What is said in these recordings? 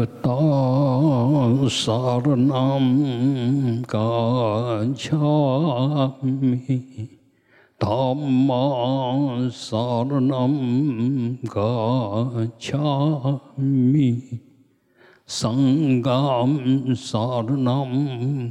不达萨拉南嘎恰米，达玛萨拉南嘎恰米。Sangam Saranam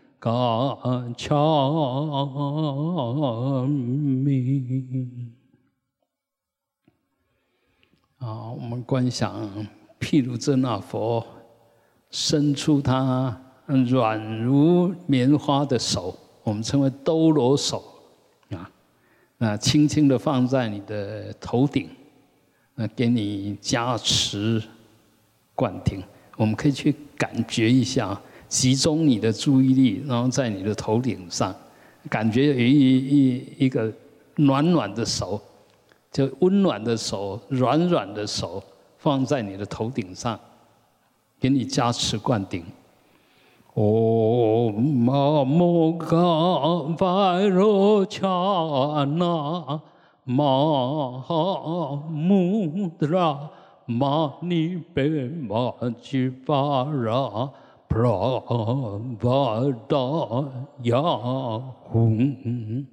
Sangam Saranam Gacchami 啊，我们观想，譬如这那佛伸出他。软如棉花的手，我们称为兜罗手啊，那轻轻的放在你的头顶，那给你加持灌顶。我们可以去感觉一下，集中你的注意力，然后在你的头顶上，感觉有一一一个暖暖的手，就温暖的手、软软的手放在你的头顶上，给你加持灌顶。Om Mamo Vairocana Mahamudra Mani pravadayahum.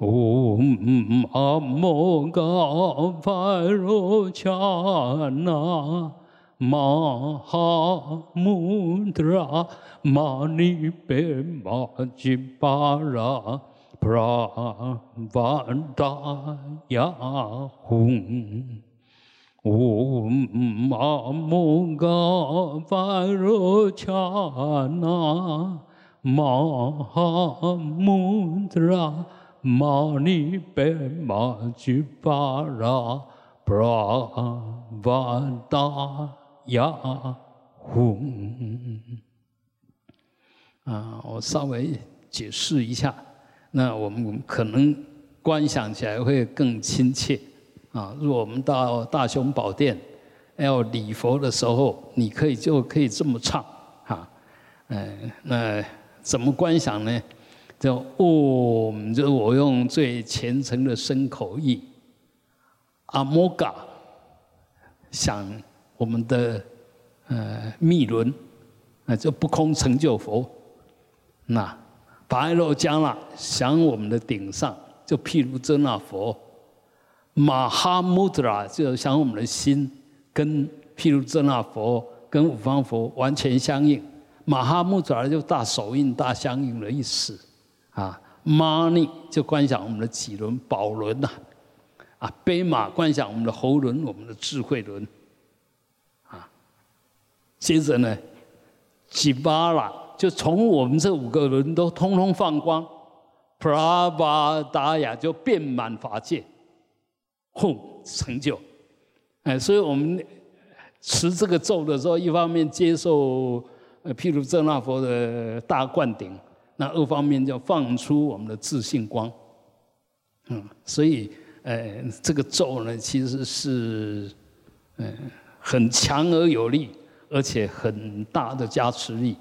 Om Amoga Varochana Mahamudra Manipe Majipara Pravadayahum. 嗯嘛摩嘎巴若伽那玛哈穆德拉玛尼贝玛吉巴拉布拉瓦达雅吽。啊，我稍微解释一下，那我们可能观想起来会更亲切。啊。如果我们到大雄宝殿要礼佛的时候，你可以就可以这么唱哈。嗯，那怎么观想呢？就哦，就我用最虔诚的声口意阿摩嘎想。我们的呃密轮，啊，就不空成就佛。那白罗迦那想我们的顶上，就譬如遮那佛。马哈穆德拉就想我们的心，跟譬如遮那佛跟五方佛完全相应。马哈穆德拉就大手印大相应的意思。啊，玛尼就观想我们的脊轮宝轮呐。啊，悲马观想我们的喉轮，我们的智慧轮。啊接着呢，吉巴拉就从我们这五个轮都通通放光，普拉巴达雅就遍满法界，后成就。哎，所以我们持这个咒的时候，一方面接受呃譬如正那佛的大灌顶，那二方面就放出我们的自信光。嗯，所以呃这个咒呢，其实是嗯很强而有力。而且很大的加持力，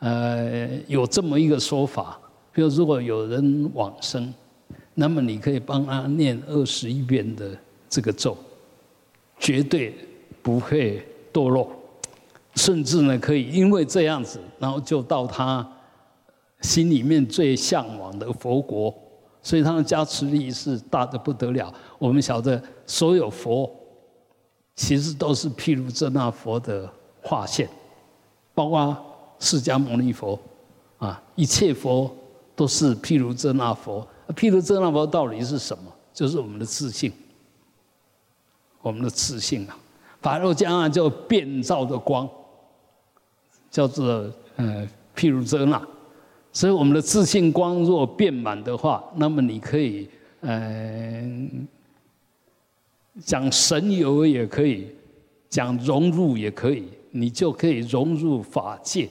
呃，有这么一个说法，比如如果有人往生，那么你可以帮他念二十一遍的这个咒，绝对不会堕落，甚至呢可以因为这样子，然后就到他心里面最向往的佛国，所以他的加持力是大的不得了。我们晓得所有佛，其实都是譬如这那佛的。化现，包括释迦牟尼佛，啊，一切佛都是譬如遮那佛。譬如遮那佛到底是什么？就是我们的自信，我们的自信啊。法肉将啊，就变照的光，叫做呃譬如遮那。所以我们的自信光若变满的话，那么你可以嗯，讲神游也可以，讲融入也可以，你就可以融入法界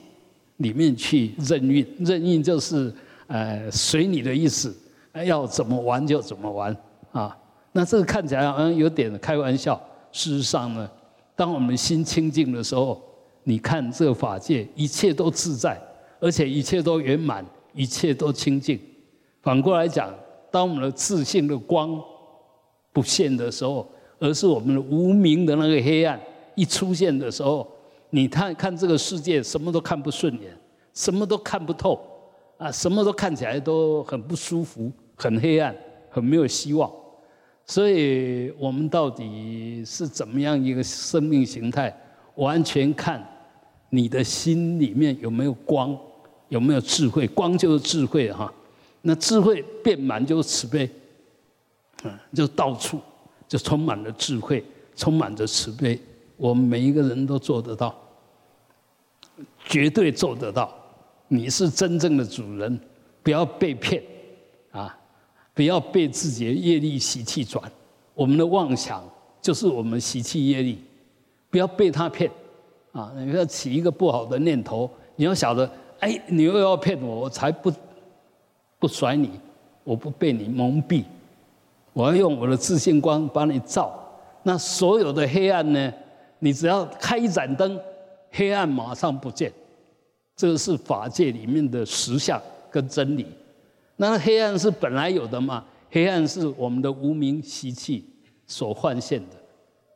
里面去任运。任运就是呃随你的意思，要怎么玩就怎么玩啊。那这个看起来好像有点开玩笑，事实上呢，当我们心清净的时候，你看这个法界一切都自在，而且一切都圆满，一切都清净。反过来讲，当我们的自信的光不现的时候，而是我们的无名的那个黑暗一出现的时候，你看看这个世界什么都看不顺眼，什么都看不透，啊，什么都看起来都很不舒服，很黑暗，很没有希望。所以我们到底是怎么样一个生命形态？完全看你的心里面有没有光，有没有智慧。光就是智慧哈，那智慧遍满就是慈悲，嗯，就到处就充满了智慧，充满着慈悲。我们每一个人都做得到，绝对做得到。你是真正的主人，不要被骗，啊。不要被自己的业力习气转，我们的妄想就是我们习气业力，不要被他骗，啊！你要起一个不好的念头，你要晓得，哎，你又要骗我，我才不不甩你，我不被你蒙蔽，我要用我的自信光把你照，那所有的黑暗呢，你只要开一盏灯，黑暗马上不见，这个是法界里面的实相跟真理。那黑暗是本来有的嘛？黑暗是我们的无名习气所幻现的，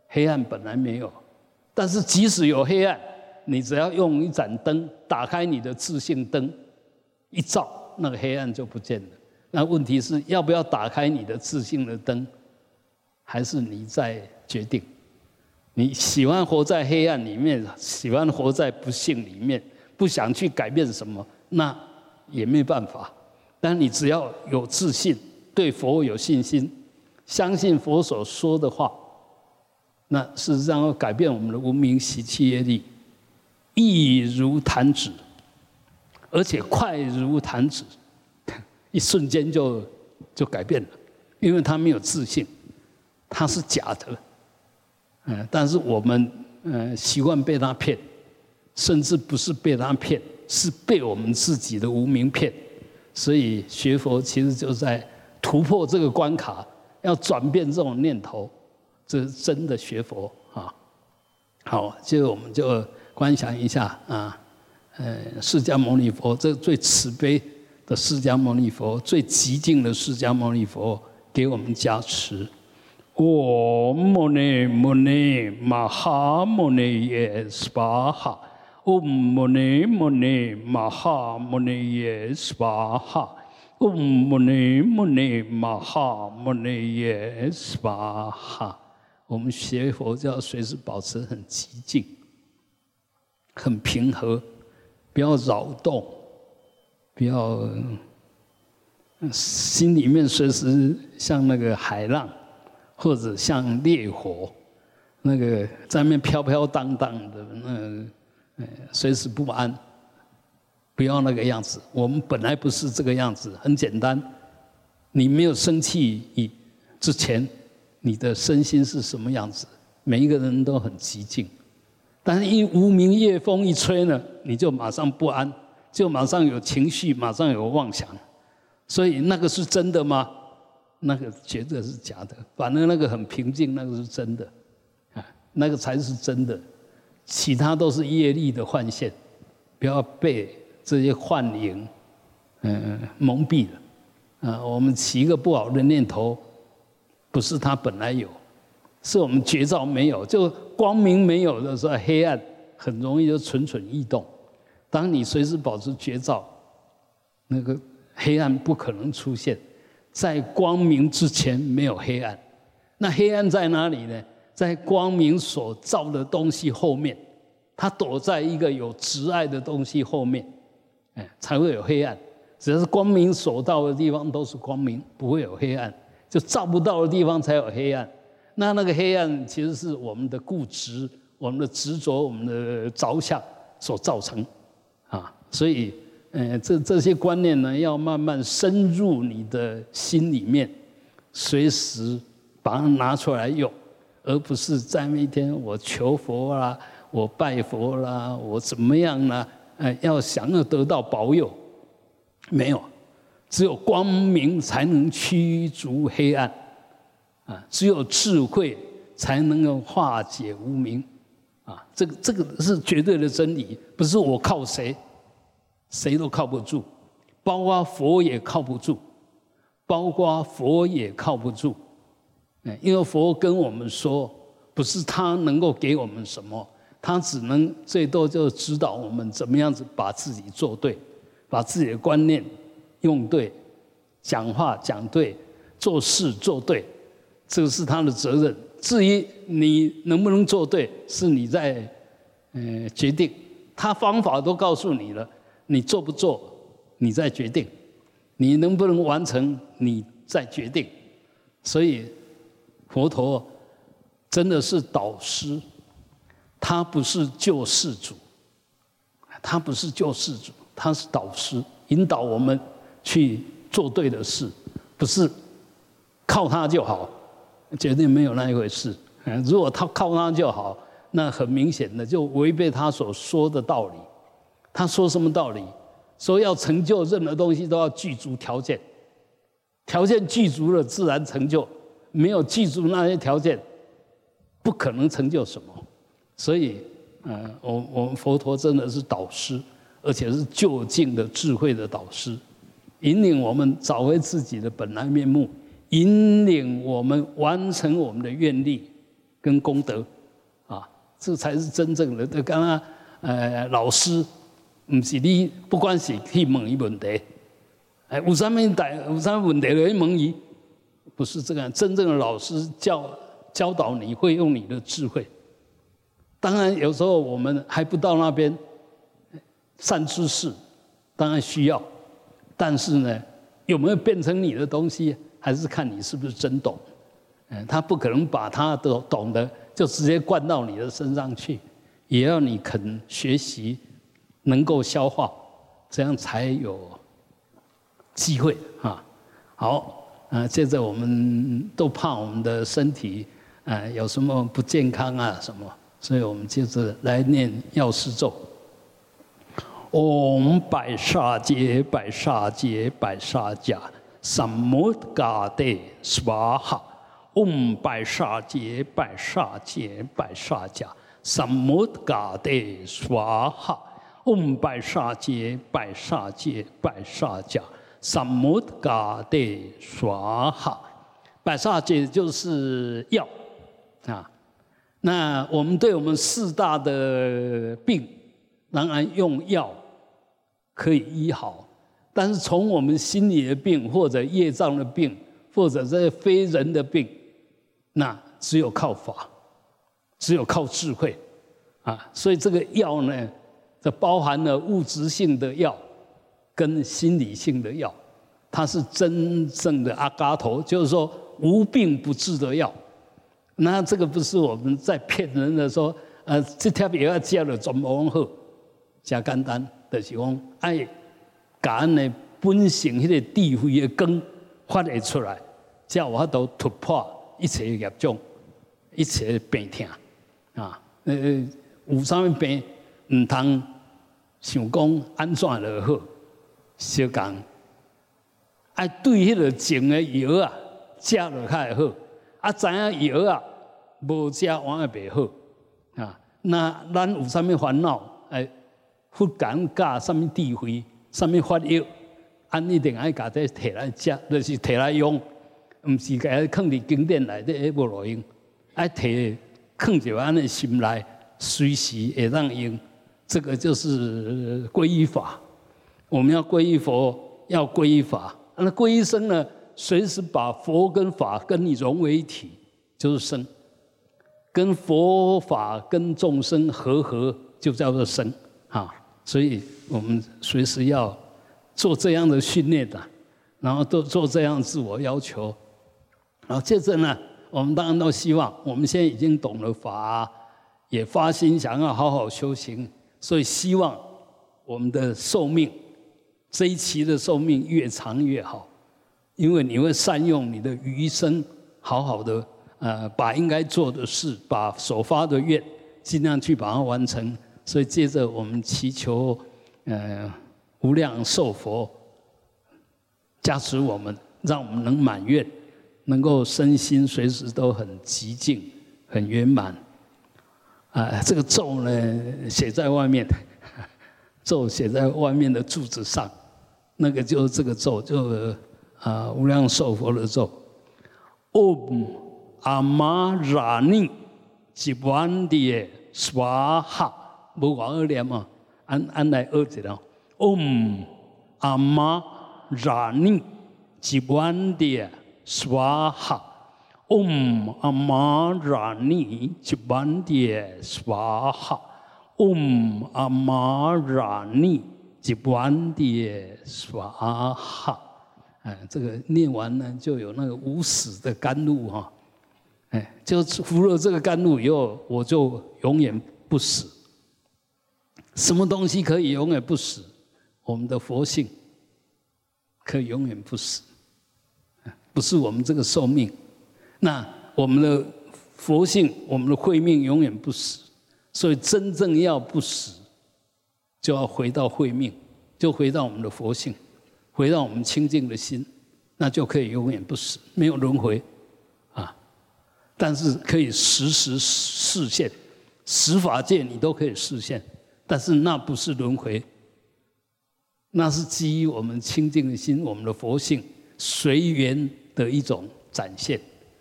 黑暗本来没有。但是即使有黑暗，你只要用一盏灯打开你的自信灯，一照，那个黑暗就不见了。那问题是要不要打开你的自信的灯，还是你在决定？你喜欢活在黑暗里面，喜欢活在不幸里面，不想去改变什么，那也没办法。但你只要有自信，对佛有信心，相信佛所说的话，那事实上要改变我们的无名习气业力，易如弹指，而且快如弹指，一瞬间就就改变了，因为他没有自信，他是假的，嗯，但是我们嗯习惯被他骗，甚至不是被他骗，是被我们自己的无名骗。所以学佛其实就在突破这个关卡，要转变这种念头，这是真的学佛啊。好，接着我们就观想一下啊，呃，释迦牟尼佛，这最慈悲的释迦牟尼佛，最极静的释迦牟尼佛，给我们加持。我摩尼摩尼玛哈摩尼耶斯巴嗡摩尼摩尼玛哈摩尼耶斯巴哈，嗡摩尼摩尼玛哈摩尼耶斯巴哈。我们学佛就要随时保持很寂静、很平和，不要扰动，不要心里面随时像那个海浪，或者像烈火，那个在那飘飘荡荡的那。哎，随时不安，不要那个样子。我们本来不是这个样子，很简单。你没有生气以之前，你的身心是什么样子？每一个人都很寂静，但是一无名夜风一吹呢，你就马上不安，就马上有情绪，马上有妄想。所以那个是真的吗？那个绝对是假的。反正那个很平静，那个是真的，啊，那个才是真的。其他都是业力的幻现，不要被这些幻影，嗯，蒙蔽了。啊，我们起一个不好的念头，不是它本来有，是我们觉照没有。就光明没有的时候，黑暗很容易就蠢蠢欲动。当你随时保持觉照，那个黑暗不可能出现。在光明之前没有黑暗，那黑暗在哪里呢？在光明所照的东西后面，它躲在一个有执爱的东西后面，哎，才会有黑暗。只要是光明所到的地方都是光明，不会有黑暗。就照不到的地方才有黑暗。那那个黑暗其实是我们的固执、我们的执着、我们的着相所造成，啊，所以，嗯，这这些观念呢，要慢慢深入你的心里面，随时把它拿出来用，而不是在那一天我求佛啦，我拜佛啦，我怎么样呢？哎，要想要得到保佑，没有，只有光明才能驱逐黑暗，啊，只有智慧才能够化解无明，啊，这个这个是绝对的真理，不是我靠谁，谁都靠不住，包括佛也靠不住，包括佛也靠不住，因为佛跟我们说，不是他能够给我们什么。他只能最多就指导我们怎么样子把自己做对，把自己的观念用对，讲话讲对，做事做对，这个是他的责任。至于你能不能做对，是你在呃决定。他方法都告诉你了，你做不做，你在决定。你能不能完成，你在决定。所以佛陀真的是导师。他不是救世主，他不是救世主，他是导师，引导我们去做对的事，不是靠他就好，绝对没有那一回事。如果他靠他就好，那很明显的就违背他所说的道理。他说什么道理？说要成就任何东西都要具足条件，条件具足了自然成就，没有记住那些条件，不可能成就什么。所以，呃，我我们佛陀真的是导师，而且是究竟的智慧的导师，引领我们找回自己的本来面目，引领我们完成我们的愿力跟功德，啊，这才是真正的。刚刚，呃，老师，不是你，不管是去问一问题，哎，有什么大，有什么问题来问伊，不是这样。真正的老师教教导你会用你的智慧。当然，有时候我们还不到那边，善知识当然需要，但是呢，有没有变成你的东西，还是看你是不是真懂。嗯，他不可能把他的懂得就直接灌到你的身上去，也要你肯学习，能够消化，这样才有机会啊。好，啊，接着我们都怕我们的身体啊有什么不健康啊什么。所以我们接着来念药师咒。唵百沙杰百沙杰百沙迦萨摩嘎德斯瓦哈。唵百沙杰百沙杰百沙迦萨摩嘎德斯瓦哈。唵百沙杰百沙杰百沙迦萨摩嘎德斯瓦哈。百沙杰就是药啊。那我们对我们四大的病，当然用药可以医好，但是从我们心理的病或者业障的病，或者这些非人的病，那只有靠法，只有靠智慧啊！所以这个药呢，这包含了物质性的药跟心理性的药，它是真正的阿嘎头，就是说无病不治的药。那这个不是我们在骗人的说，呃，这条药要加了怎么好？加简单，就是讲爱感恩的本性，迄个智慧的根发挥出来，才有法度突破一切业障，一切病痛啊！呃，有啥物病唔通想讲安怎就好？小讲爱对迄个种的药啊，加落较会好。啊，知影药啊，无食完也袂好啊。那咱有啥物烦恼？哎，佛感教啥物智慧，啥物法药，安一定爱家己摕来食，就是摕来用，毋是家放伫经典内底也无路用，爱摕放伫安尼心内，随时会当用。这个就是皈依法。我们要皈依佛，要皈依法。那皈依僧呢？随时把佛跟法跟你融为一体，就是生；跟佛法跟众生和合，就叫做生。啊，所以我们随时要做这样的训练的，然后都做这样自我要求。然后接着呢，我们当然都希望，我们现在已经懂了法，也发心想要好好修行，所以希望我们的寿命这一期的寿命越长越好。因为你会善用你的余生，好好的呃，把应该做的事，把所发的愿，尽量去把它完成。所以，接着我们祈求，呃，无量寿佛加持我们，让我们能满愿，能够身心随时都很极静、很圆满。啊，这个咒呢，写在外面，咒写在外面的柱子上，那个就是这个咒，就是啊无量寿佛的咒。Om Amarani Jivandi Swaha，无往二念嘛，按按来二字了。Om Amarani Jivandi Swaha。Om Amarani Jivandi Swaha Om Amarani Jivandi Swaha 哎，这个念完呢，就有那个无死的甘露哈，哎，就服了这个甘露以后，我就永远不死。什么东西可以永远不死？我们的佛性可以永远不死，不是我们这个寿命。那我们的佛性，我们的慧命永远不死，所以真正要不死，就要回到慧命，就回到我们的佛性，回到我们清净的心，那就可以永远不死，没有轮回，啊！但是可以时时实现，十法界你都可以实现，但是那不是轮回，那是基于我们清净的心，我们的佛性随缘的一种展现。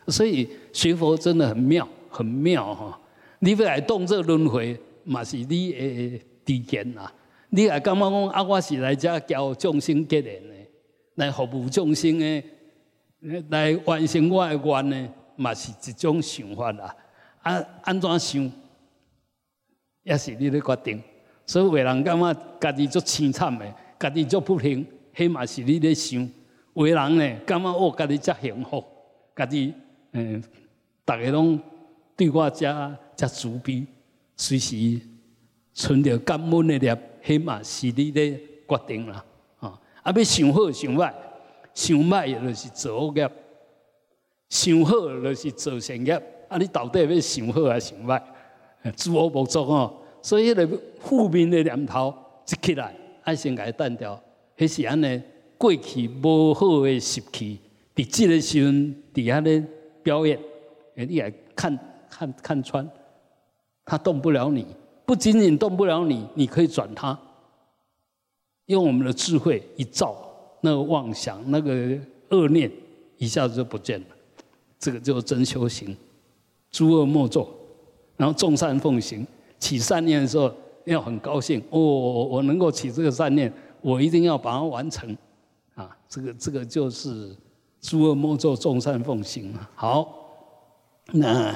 所以学佛真的很妙，很妙哈！你要来动这轮回，嘛是你诶底线呐。你也感觉讲啊，我是来这教众生结缘的，来服务众生的，来完成我的愿呢，嘛是一种想法啦。啊，安怎想，也是你咧决定。所以为人感觉家己足凄惨的，家己足不幸，迄嘛是你咧想。为人呢，感觉我家己遮幸福，家己。嗯，大家拢对我遮遮慈悲，随时存着感恩的念，起码是你的决定啦。啊，啊，要想好想歹，想歹就是做恶业，想好就是做善业。啊，你到底要想好还是想歹？自我无作哦，所以迄个负面的念头一起来，爱先甲伊断掉。迄是安尼，过去无好的习气，伫即个时阵，伫遐咧。表演，你来看看看穿，他动不了你，不仅仅动不了你，你可以转它，用我们的智慧一照，那个妄想、那个恶念一下子就不见了。这个就是真修行，诸恶莫作，然后众善奉行。起善念的时候要很高兴，哦，我能够起这个善念，我一定要把它完成。啊，这个这个就是。诸恶莫作，众善奉行。好，那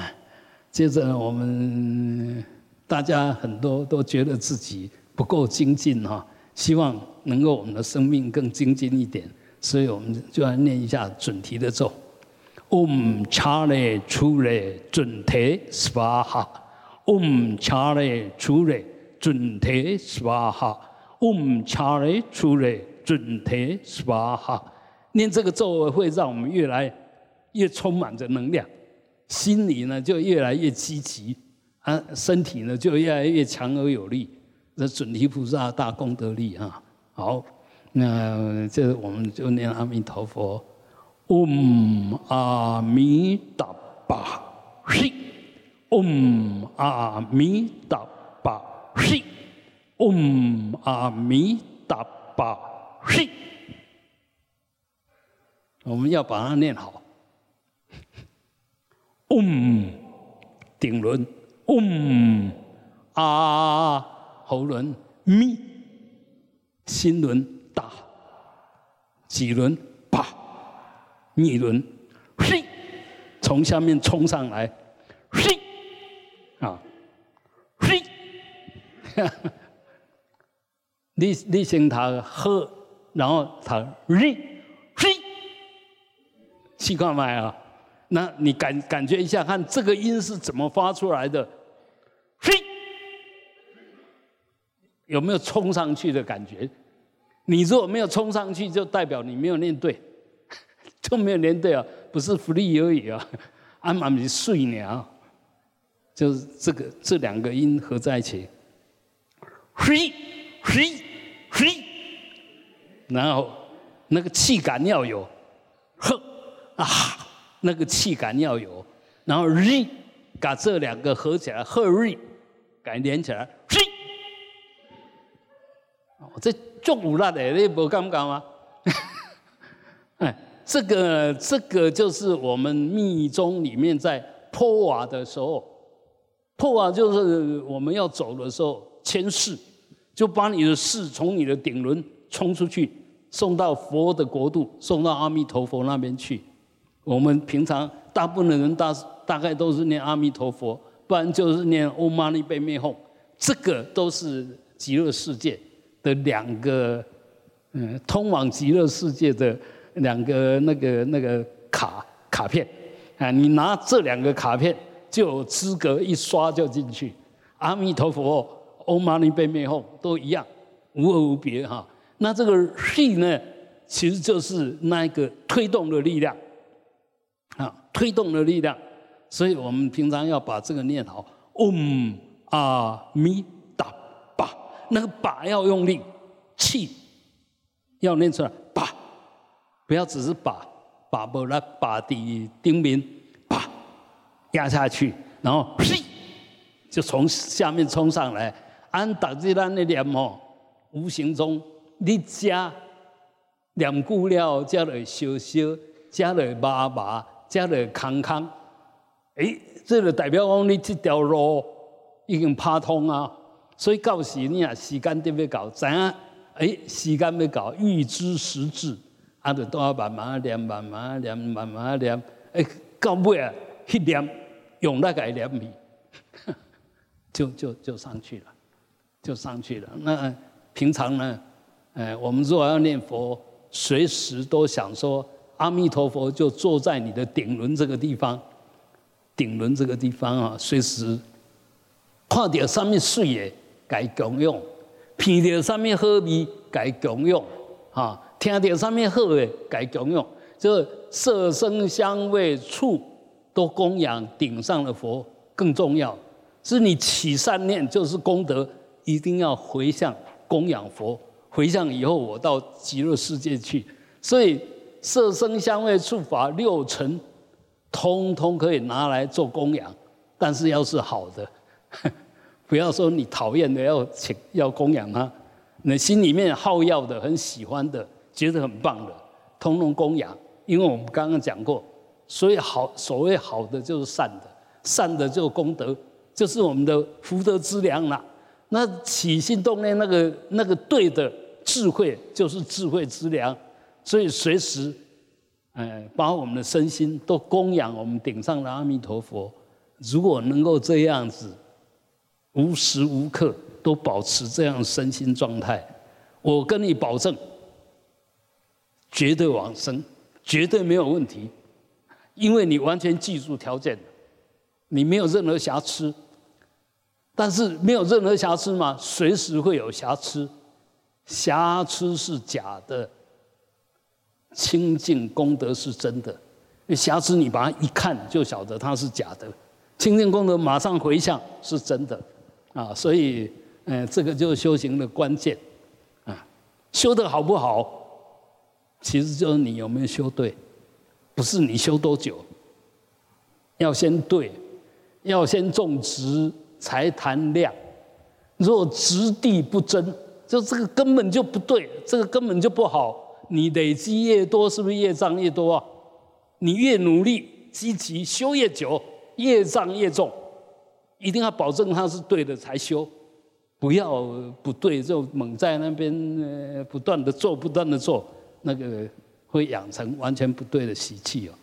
接着我们大家很多都觉得自己不够精进哈，希望能够我们的生命更精进一点，所以我们就要念一下准提的咒：Om Chale Chule 准提 Swaha，Om Chale Chule 准提 Swaha，Om Chale Chule 准提 Swaha。念这个咒会让我们越来越充满着能量，心里呢就越来越积极，啊，身体呢就越来越强而有力。这准提菩萨大功德力啊！好，那这我们就念阿弥陀佛嗡阿弥达巴西，Om 阿弥达巴西，Om 阿弥达巴西。我们要把它念好。嗡，顶轮，嗡，啊，喉轮，咪，心轮，大，脊轮，啪，逆轮，嘿，从下面冲上来，嘿，啊，嘿，你你先他喝，然后他嘿。气看麦啊，那你感感觉一下，看这个音是怎么发出来的？嘿，有没有冲上去的感觉？你如果没有冲上去，就代表你没有念对。都没有连对啊，不是福利而已啊，阿妈是睡鸟，就是这个这两个音合在一起，嘿，嘿，嘿，然后那个气感要有，呵！啊，那个气感要有，然后瑞，把这两个合起来，赫瑞，改连起来，嘿，这重武辣的，你不感觉吗？哎。这个这个就是我们密宗里面在破瓦的时候，破瓦就是我们要走的时候牵势，就把你的势从你的顶轮冲出去，送到佛的国度，送到阿弥陀佛那边去。我们平常大部分的人大大概都是念阿弥陀佛，不然就是念欧玛尼贝灭吽，这个都是极乐世界的两个，嗯，通往极乐世界的。两个那个那个卡卡片，啊，你拿这两个卡片就有资格一刷就进去。阿弥陀佛，欧玛尼贝灭后都一样，无二无别哈。那这个 he 呢，其实就是那一个推动的力量，推动的力量。所以我们平常要把这个念好，嗡阿弥达巴，那个巴要用力，气要念出来。不要只是把把不来把底丁明把压下去，然后呸，就从下面冲上来。按打字咱的念哦，无形中你加两固料，加了烧烧，加了麻麻，加了康康。哎，这就代表讲你这条路已经拍通啊。所以到时你啊，时间得要搞，怎样？哎，时间要搞，预知时至。啊，就都要慢慢念，慢慢念，慢慢念。哎，到尾啊，一念用那个念米，就就就上去了，就上去了。那平常呢，哎，我们如果要念佛，随时都想说阿弥陀佛就坐在你的顶轮这个地方，顶轮这个地方啊，随时看到上面水的该供用，闻到上面好味该供用，啊。听到上面好的，该供用，就色声香味触都供养顶上的佛更重要。是你起善念就是功德，一定要回向供养佛。回向以后，我到极乐世界去。所以色声香味触法六尘，通通可以拿来做供养。但是要是好的，不要说你讨厌的要请要供养他，你心里面好要的很喜欢的。觉得很棒的，通通供养，因为我们刚刚讲过，所以好所谓好的就是善的，善的就功德，就是我们的福德之粮了。那起心动念那个那个对的智慧，就是智慧之粮。所以随时，哎，把我们的身心都供养我们顶上的阿弥陀佛。如果能够这样子，无时无刻都保持这样身心状态，我跟你保证。绝对往生，绝对没有问题，因为你完全记住条件，你没有任何瑕疵。但是没有任何瑕疵嘛，随时会有瑕疵，瑕疵是假的，清净功德是真的。瑕疵你把它一看就晓得它是假的，清净功德马上回向是真的，啊，所以，嗯，这个就是修行的关键，啊，修的好不好？其实就是你有没有修对，不是你修多久，要先对，要先种植才谈量。若质地不真，就这个根本就不对，这个根本就不好。你累积越多，是不是业障越多啊？你越努力积极修越久，业障越重。一定要保证它是对的才修，不要不对就猛在那边呃不断的做，不断的做。那个会养成完全不对的习气哦，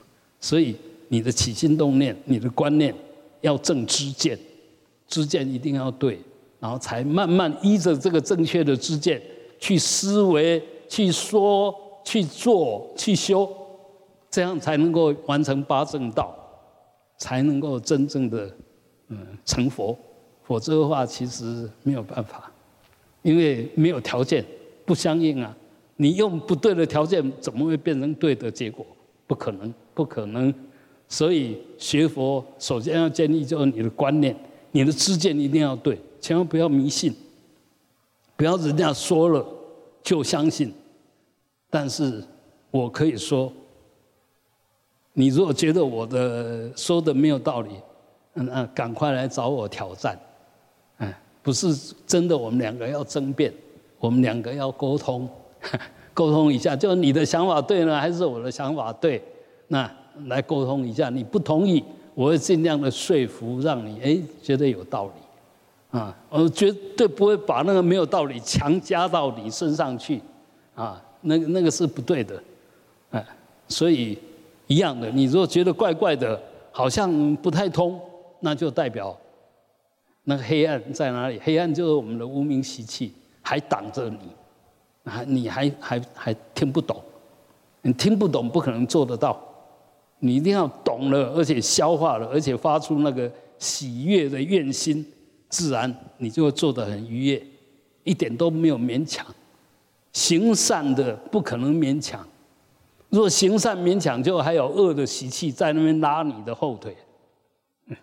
所以你的起心动念、你的观念要正知见，知见一定要对，然后才慢慢依着这个正确的知见去思维、去说、去做、去修，这样才能够完成八正道，才能够真正的嗯成佛。否则的话，其实没有办法，因为没有条件不相应啊。你用不对的条件，怎么会变成对的结果？不可能，不可能。所以学佛首先要建立就是你的观念，你的知见一定要对，千万不要迷信，不要人家说了就相信。但是我可以说，你如果觉得我的说的没有道理，那赶快来找我挑战。嗯，不是真的，我们两个要争辩，我们两个要沟通，沟通一下，就你的想法对呢，还是我的想法对？那。来沟通一下，你不同意，我会尽量的说服，让你哎觉得有道理，啊，我绝对不会把那个没有道理强加到你身上去，啊，那那个是不对的，哎，所以一样的，你如果觉得怪怪的，好像不太通，那就代表那个黑暗在哪里？黑暗就是我们的无名习气还挡着你，还你还还还听不懂，你听不懂不可能做得到。你一定要懂了，而且消化了，而且发出那个喜悦的愿心，自然你就会做得很愉悦，一点都没有勉强。行善的不可能勉强，若行善勉强，就还有恶的习气在那边拉你的后腿，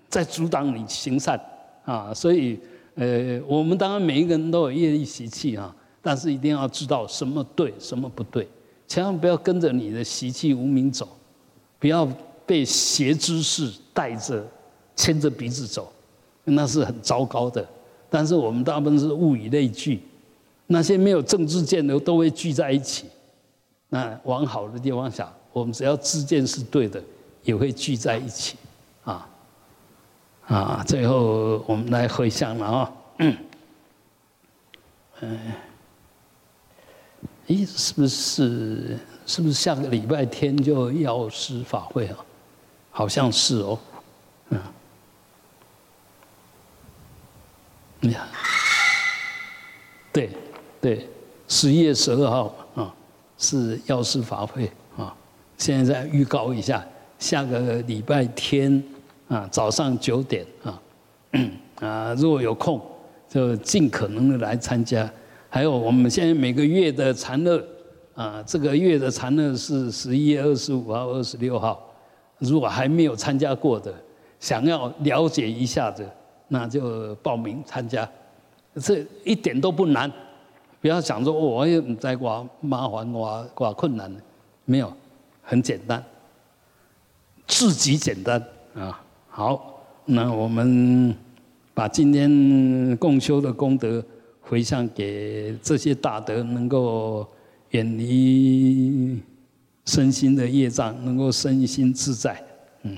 在阻挡你行善啊。所以，呃，我们当然每一个人都有业力习气啊，但是一定要知道什么对，什么不对，千万不要跟着你的习气无名走。不要被邪知识带着、牵着鼻子走，那是很糟糕的。但是我们大部分是物以类聚，那些没有政治见的都会聚在一起。那往好的地方想，我们只要知见是对的，也会聚在一起。啊啊！最后我们来回想了啊，嗯，咦，是不是？是不是下个礼拜天就药师法会啊？好像是哦，嗯，呀，对对，十一月十二号啊是药师法会啊。现在再预告一下，下个礼拜天啊早上九点啊，啊如果有空就尽可能的来参加。还有我们现在每个月的禅乐。啊，这个月的禅乐是十一月二十五号、二十六号。如果还没有参加过的，想要了解一下的，那就报名参加。这一点都不难，不要想说我也在挂麻烦、挂挂困难，没有，很简单，自己简单啊。好，那我们把今天共修的功德回向给这些大德，能够。远离身心的业障，能够身心自在。嗯，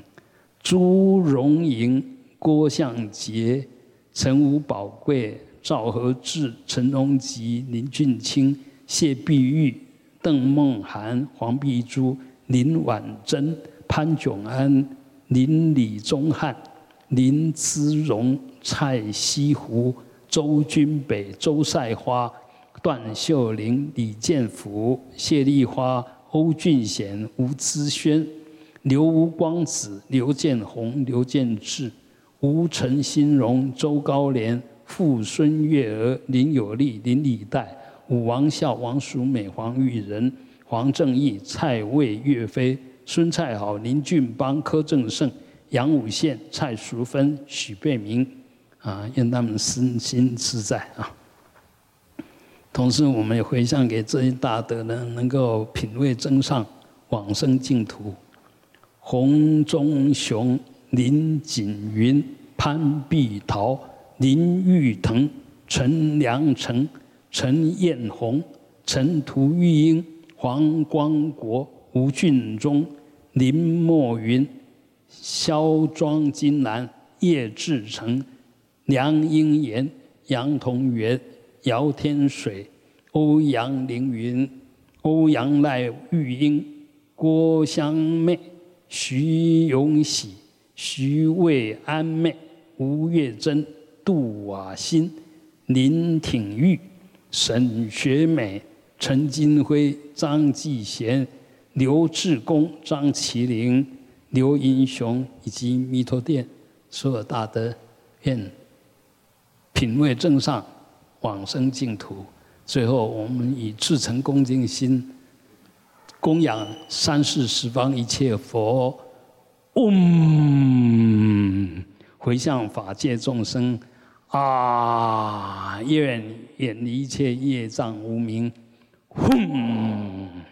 朱荣莹、郭向杰、陈武宝贵、赵和志、陈荣吉、林俊清、谢碧玉、邓梦涵、黄碧珠、林婉珍、潘炯安、林李宗汉、林姿荣、蔡西湖、周君北、周赛花。段秀玲、李建福、谢丽花、欧俊贤、吴姿轩、刘吴光子、刘建宏、刘建志、吴陈新荣、周高莲、傅孙月娥、林有利、林礼代、武王孝、王淑美、黄玉仁、黄正义、蔡魏、岳飞、孙蔡好、林俊邦、柯正胜、杨武宪、蔡淑芬、许贝明，啊，愿他们身心自在啊。同时，我们也回向给这些大德呢，能够品味真上往生净土。洪忠雄、林锦云、潘碧桃、林玉腾、陈良成、陈艳红、陈图玉英、黄光国、吴俊忠、林墨云、肖庄金兰、叶志成、梁英言、杨同元。姚天水、欧阳凌云、欧阳赖玉英、郭香妹、徐永喜、徐渭安妹、吴月珍、杜瓦新、林挺玉、沈学美、陈金辉、张继贤、刘志功、张麒麟、刘英雄以及弥陀殿所有大德，愿品味正上。往生净土，最后我们以至诚恭敬心，供养三世十方一切佛，嗡，回向法界众生，啊，愿远离一切业障无明，轰。